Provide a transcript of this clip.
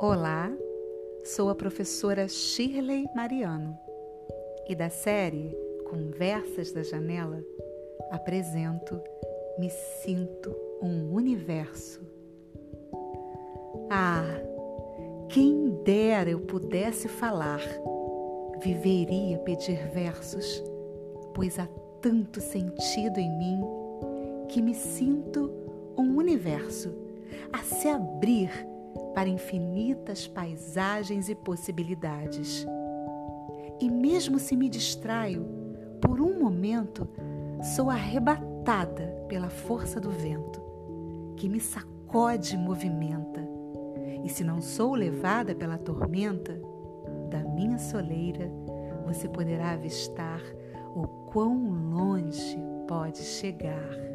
Olá, sou a professora Shirley Mariano e da série Conversas da Janela apresento Me Sinto um Universo. Ah, quem dera eu pudesse falar, viveria pedir versos, pois há tanto sentido em mim que me sinto um universo a se abrir para infinitas paisagens e possibilidades. E mesmo se me distraio, por um momento, sou arrebatada pela força do vento, que me sacode e movimenta. E se não sou levada pela tormenta, da minha soleira você poderá avistar o quão longe pode chegar.